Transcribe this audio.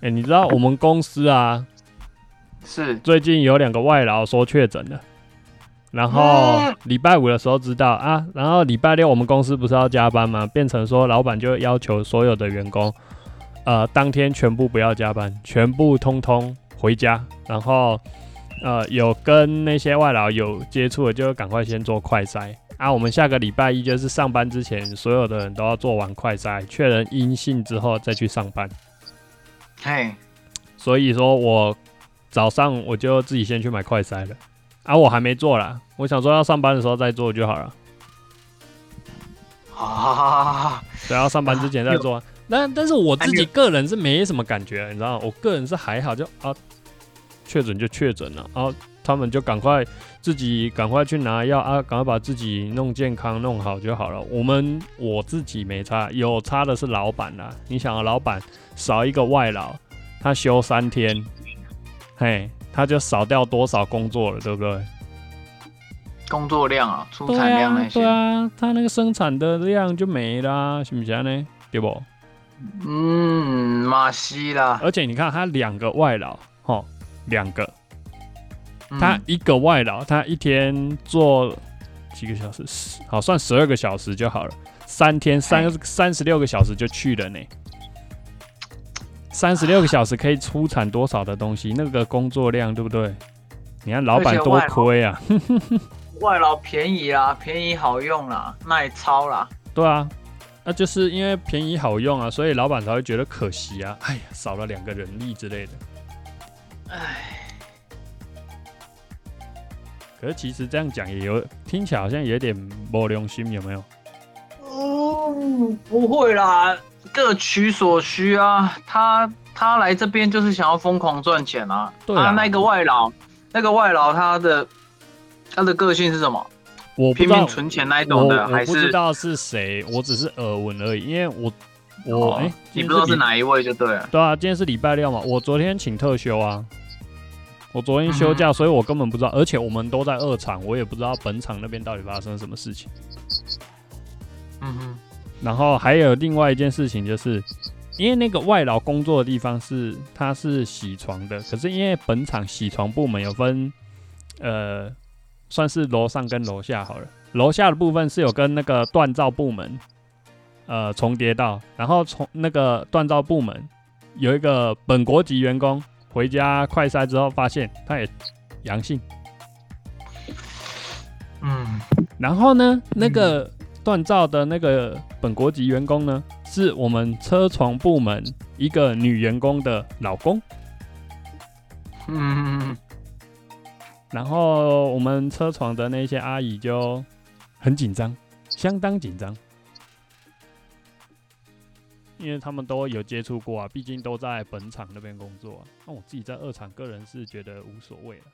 哎、你知道我们公司啊，是最近有两个外劳说确诊了，然后嗯礼拜五的时候知道啊，然后礼拜六我们公司不是要加班吗？变成说老板就要求所有的员工，呃，当天全部不要加班，全部通通回家，然后呃有跟那些外劳有接触的，就赶快先做快筛啊。我们下个礼拜一就是上班之前，所有的人都要做完快筛，确认阴性之后再去上班。嘿，所以说我早上我就自己先去买快筛了，啊，我还没做啦，我想说要上班的时候再做就好了，啊，对，要上班之前再做。啊。但但是我自己个人是没什么感觉，你知道？我个人是还好，就啊，确诊就确诊了，然后他们就赶快自己赶快去拿药啊，赶快把自己弄健康弄好就好了。我们我自己没差，有差的是老板啦。你想啊，老板少一个外劳，他休三天，嘿，他就少掉多少工作了，对不对？工作量啊，出对产量那啊，些，对啊，他那个生产的量就没啦，是不是呢？对不？嗯，马西啦，而且你看，他两个外劳，吼，两个，嗯他一个外劳，他一天做几个小时？十好，算十二个小时就好了。三天三三十六个小时就去了呢。三十六个小时可以出产多少的东西？那个工作量对不对？你看老板多亏啊！外劳便宜啦，便宜好用啦，耐操啦，对啊，那就是因为便宜好用啊，所以老板才会觉得可惜啊。哎呀，少了两个人力之类的。唉，可是其实这样讲也有听起来好像有点没良心，有没有？嗯，不会啦，各取所需啊。他他来这边就是想要疯狂赚钱啊。对啊啊，那个外劳，那个外劳他的他的个性是什么？我拼命，存钱那一种的，我还是不知道是谁，我只是耳闻而已。因为我我哦哎、你不知道是哪一位就对了。对啊，今天是礼拜六嘛，我昨天请特休啊，我昨天休嗯假，所以我根本不知道，而且我们都在二厂，我也不知道本厂那边到底发生什么事情。嗯哼，然后还有另外一件事情，就是因为那个外劳工作的地方是他是洗床的，可是因为本厂洗床部门有分，呃，算是楼上跟楼下好了，楼下的部分是有跟那个锻造部门呃重叠到，然后从那个锻造部门有一个本国籍员工回家快筛之后发现他也阳性，嗯，然后呢，那个锻造的那个本国籍员工呢，是我们车床部门一个女员工的老公。嗯，然后我们车床的那些阿姨就很紧张，相当紧张，因为他们都有接触过啊，毕竟都在本厂那边工作、那我自己在二厂，个人是觉得无所谓了。